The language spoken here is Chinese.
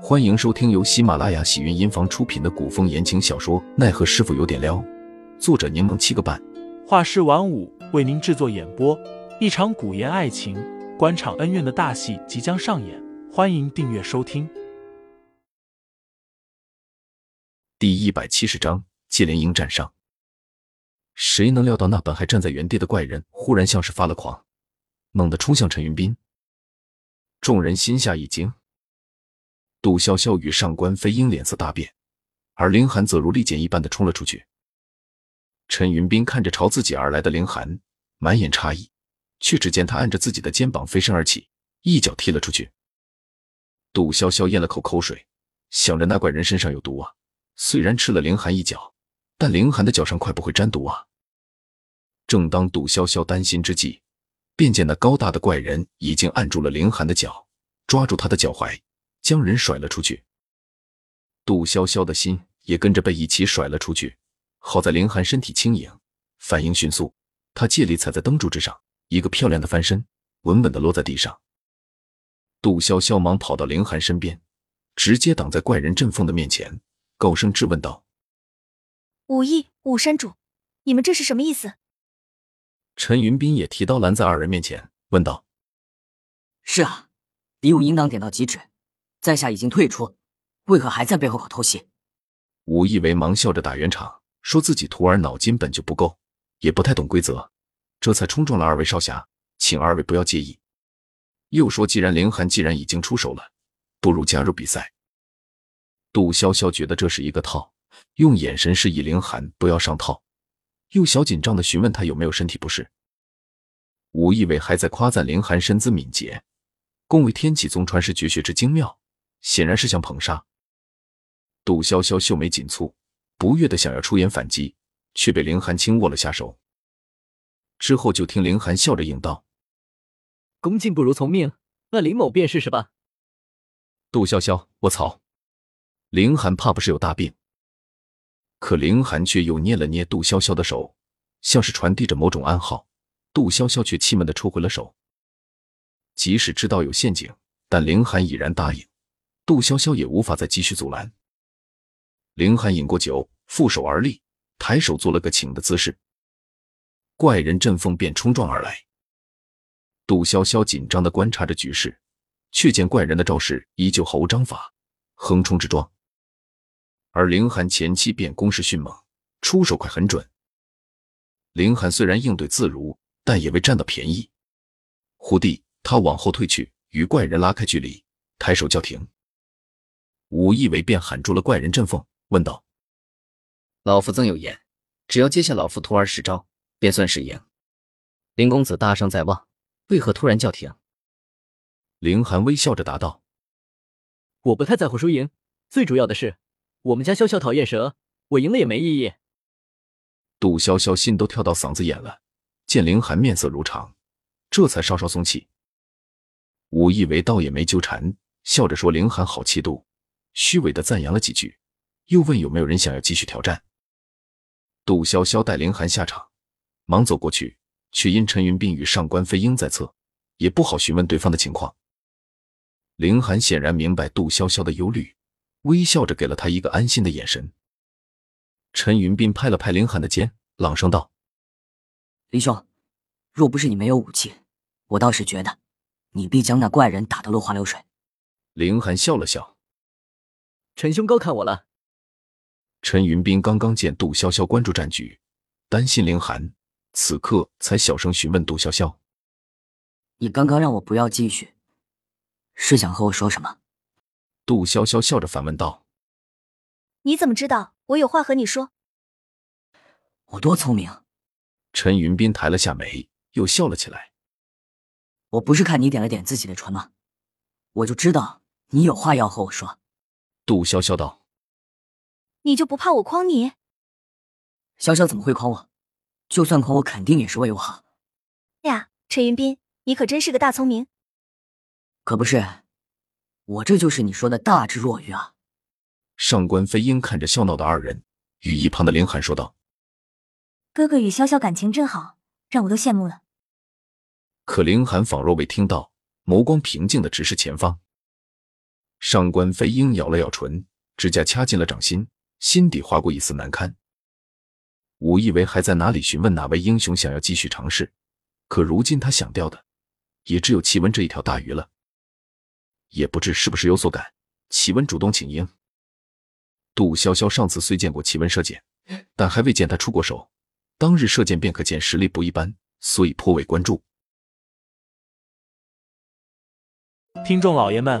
欢迎收听由喜马拉雅喜云音房出品的古风言情小说《奈何师傅有点撩》，作者柠檬七个半，画师晚舞为您制作演播。一场古言爱情、官场恩怨的大戏即将上演，欢迎订阅收听。第一百七十章：纪连迎战上。谁能料到那本还站在原地的怪人，忽然像是发了狂，猛地冲向陈云斌。众人心下一惊。杜潇潇与上官飞鹰脸色大变，而凌寒则如利剑一般的冲了出去。陈云斌看着朝自己而来的凌寒，满眼诧异，却只见他按着自己的肩膀飞身而起，一脚踢了出去。杜潇潇咽了口口水，想着那怪人身上有毒啊，虽然吃了凌寒一脚，但凌寒的脚上快不会沾毒啊。正当杜潇潇担心之际，便见那高大的怪人已经按住了凌寒的脚，抓住他的脚踝。将人甩了出去，杜潇潇的心也跟着被一起甩了出去。好在凌寒身体轻盈，反应迅速，他借力踩在灯柱之上，一个漂亮的翻身，稳稳的落在地上。杜潇潇忙跑到凌寒身边，直接挡在怪人阵凤的面前，高声质问道：“武艺武山主，你们这是什么意思？”陈云斌也提刀拦在二人面前，问道：“是啊，比武应当点到即止。”在下已经退出，为何还在背后搞偷袭？武义为忙笑着打圆场，说自己徒儿脑筋本就不够，也不太懂规则，这才冲撞了二位少侠，请二位不要介意。又说，既然凌寒既然已经出手了，不如加入比赛。杜潇潇觉得这是一个套，用眼神示意凌寒不要上套，又小紧张的询问他有没有身体不适。武义伟还在夸赞凌寒身姿敏捷，恭维天启宗传世绝学之精妙。显然是想捧杀。杜潇潇秀眉紧蹙，不悦的想要出言反击，却被凌寒轻握了下手。之后就听凌寒笑着应道：“恭敬不如从命，那林某便试试吧。”杜潇潇，我操！凌寒怕不是有大病？可凌寒却又捏了捏杜潇潇的手，像是传递着某种暗号。杜潇潇却气闷的抽回了手。即使知道有陷阱，但凌寒已然答应。杜潇潇也无法再继续阻拦。凌寒饮过酒，负手而立，抬手做了个请的姿势。怪人阵风便冲撞而来。杜潇潇紧张的观察着局势，却见怪人的招式依旧毫无章法，横冲直撞。而凌寒前期便攻势迅猛，出手快很准。凌寒虽然应对自如，但也未占到便宜。忽地，他往后退去，与怪人拉开距离，抬手叫停。武义伟便喊住了怪人阵凤，问道：“老夫曾有言，只要接下老夫徒儿十招，便算是赢。林公子大胜在望，为何突然叫停？”凌寒微笑着答道：“我不太在乎输赢，最主要的是，我们家潇潇讨厌蛇，我赢了也没意义。”杜潇潇心都跳到嗓子眼了，见凌寒面色如常，这才稍稍松气。武义伟倒也没纠缠，笑着说：“凌寒好气度。”虚伪的赞扬了几句，又问有没有人想要继续挑战。杜潇潇带凌寒下场，忙走过去，却因陈云斌与上官飞鹰在侧，也不好询问对方的情况。凌寒显然明白杜潇潇的忧虑，微笑着给了他一个安心的眼神。陈云斌拍了拍凌寒的肩，朗声道：“林兄，若不是你没有武器，我倒是觉得你必将那怪人打得落花流水。”凌寒笑了笑。陈兄高看我了。陈云斌刚刚见杜潇潇关注战局，担心凌寒，此刻才小声询问杜潇潇：“你刚刚让我不要继续，是想和我说什么？”杜潇潇笑着反问道：“你怎么知道我有话和你说？”我多聪明。陈云斌抬了下眉，又笑了起来：“我不是看你点了点自己的唇吗？我就知道你有话要和我说。”杜潇潇道：“你就不怕我诓你？”潇潇怎么会诓我？就算诓我，肯定也是为我好。呀，陈云斌，你可真是个大聪明。可不是，我这就是你说的大智若愚啊。上官飞鹰看着笑闹的二人，与一旁的林寒说道：“哥哥与潇潇感情真好，让我都羡慕了。”可林寒仿若未听到，眸光平静的直视前方。上官飞鹰咬了咬唇，指甲掐进了掌心，心底划过一丝难堪。武以为还在哪里询问哪位英雄想要继续尝试，可如今他想钓的也只有齐文这一条大鱼了。也不知是不是有所感，齐文主动请缨。杜潇潇上次虽见过齐文射箭，但还未见他出过手。当日射箭便可见实力不一般，所以颇为关注。听众老爷们，